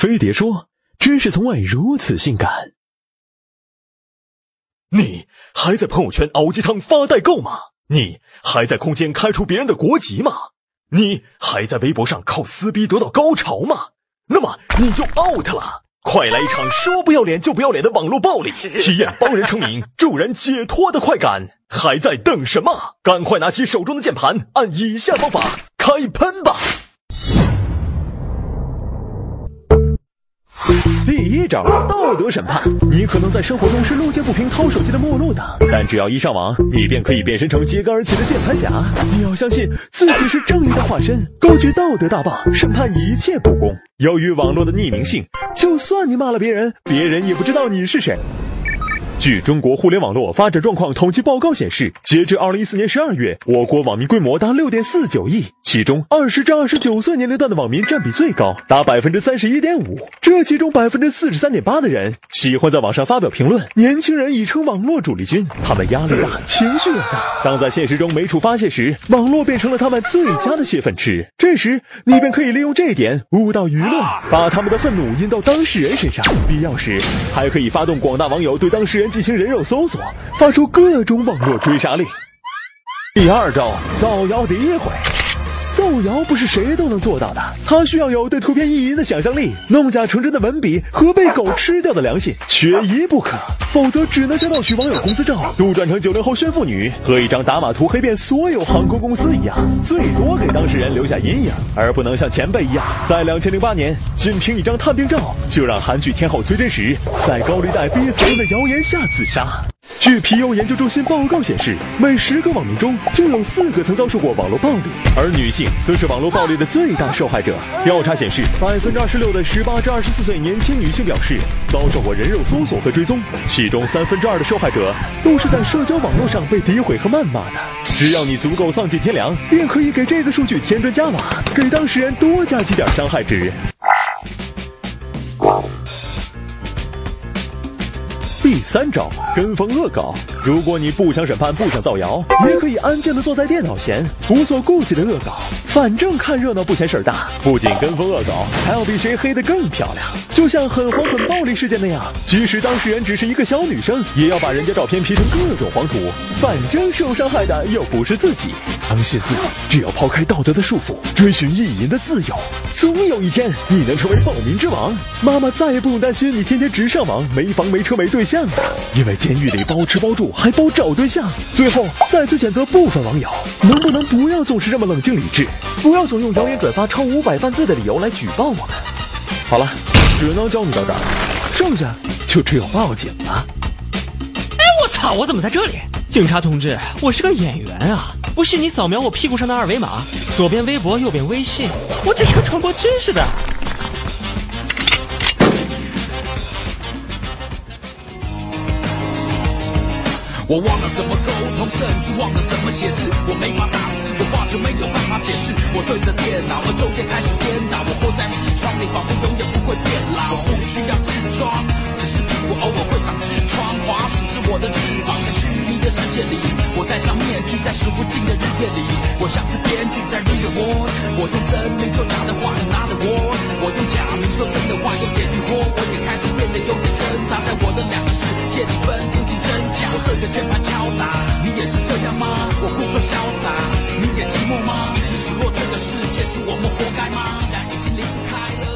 飞碟说：“知识从外如此性感。”你还在朋友圈熬鸡汤发代购吗？你还在空间开除别人的国籍吗？你还在微博上靠撕逼得到高潮吗？那么你就 out 了！快来一场说不要脸就不要脸的网络暴力，体验帮人成名、助人解脱的快感！还在等什么？赶快拿起手中的键盘，按以下方法开喷吧！第一招道德审判。你可能在生活中是路见不平掏手机的陌路党，但只要一上网，你便可以变身成揭竿而起的键盘侠。你要相信自己是正义的化身，高举道德大棒，审判一切不公。由于网络的匿名性，就算你骂了别人，别人也不知道你是谁。据中国互联网络发展状况统计报告显示，截至二零一四年十二月，我国网民规模达六点四九亿，其中二十至二十九岁年龄段的网民占比最高，达百分之三十一点五。这其中百分之四十三点八的人喜欢在网上发表评论，年轻人已成网络主力军，他们压力大，情绪也大。当在现实中没处发泄时，网络变成了他们最佳的泄愤池。这时，你便可以利用这一点误导舆论，把他们的愤怒引到当事人身上，必要时还可以发动广大网友对当事人。进行人肉搜索，发出各种网络追杀令。第二招，造谣诋毁。造谣不是谁都能做到的，它需要有对图片意淫的想象力，弄假成真的文笔和被狗吃掉的良心，缺一不可。否则只能像盗取网友工资照，杜撰成九零后炫富女，和一张打码图黑遍所有航空公司一样，最多给当事人留下阴影，而不能像前辈一样，在两千零八年仅凭一张探病照，就让韩剧天后崔真实在高利贷逼死人的谣言下自杀。据皮尤研究中心报告显示，每十个网民中就有四个曾遭受过网络暴力，而女性则是网络暴力的最大受害者。调查显示，百分之二十六的十八至二十四岁年轻女性表示遭受过人肉搜索和追踪，其中三分之二的受害者都是在社交网络上被诋毁和谩骂的。只要你足够丧尽天良，便可以给这个数据添砖加瓦，给当事人多加几点伤害值。第三招，跟风恶搞。如果你不想审判，不想造谣，也可以安静的坐在电脑前，无所顾忌的恶搞。反正看热闹不嫌事儿大，不仅跟风恶搞，还要比谁黑的更漂亮。就像很黄很暴力事件那样，即使当事人只是一个小女生，也要把人家照片 P 成各种黄图。反正受伤害的又不是自己，相信自己，只要抛开道德的束缚，追寻意淫的自由，总有一天你能成为暴民之王。妈妈再也不用担心你天天只上网，没房没车没对象因为监狱里包吃包住，还包找对象。最后再次谴责部分网友，能不能不要总是这么冷静理智？不要总用谣言转发超五百犯罪的理由来举报我们。好了，只能教你到这儿，剩下就只有报警了。哎，我操！我怎么在这里？警察同志，我是个演员啊！不信你扫描我屁股上的二维码，左边微博，右边微信，我只是个传播知识的。我忘了怎么沟通，甚至忘了怎么写字。我没法打字，的话就没有办法解释。我对着电脑，和昼夜开始颠倒。我活在视窗里，仿佛永远不会变老。我不需要痔疮，只是屁股偶尔会长痔疮。滑鼠是我的翅膀，在虚拟的世界里，我戴上面具，在数不尽的日夜里，我像是编剧在 read w o r d 我用真名说假的话，a 拿 o t word。我用假名说真的话，有点疑惑。我也开始变得有点挣扎，在我的。也是我们活该吗？既然已经离开了。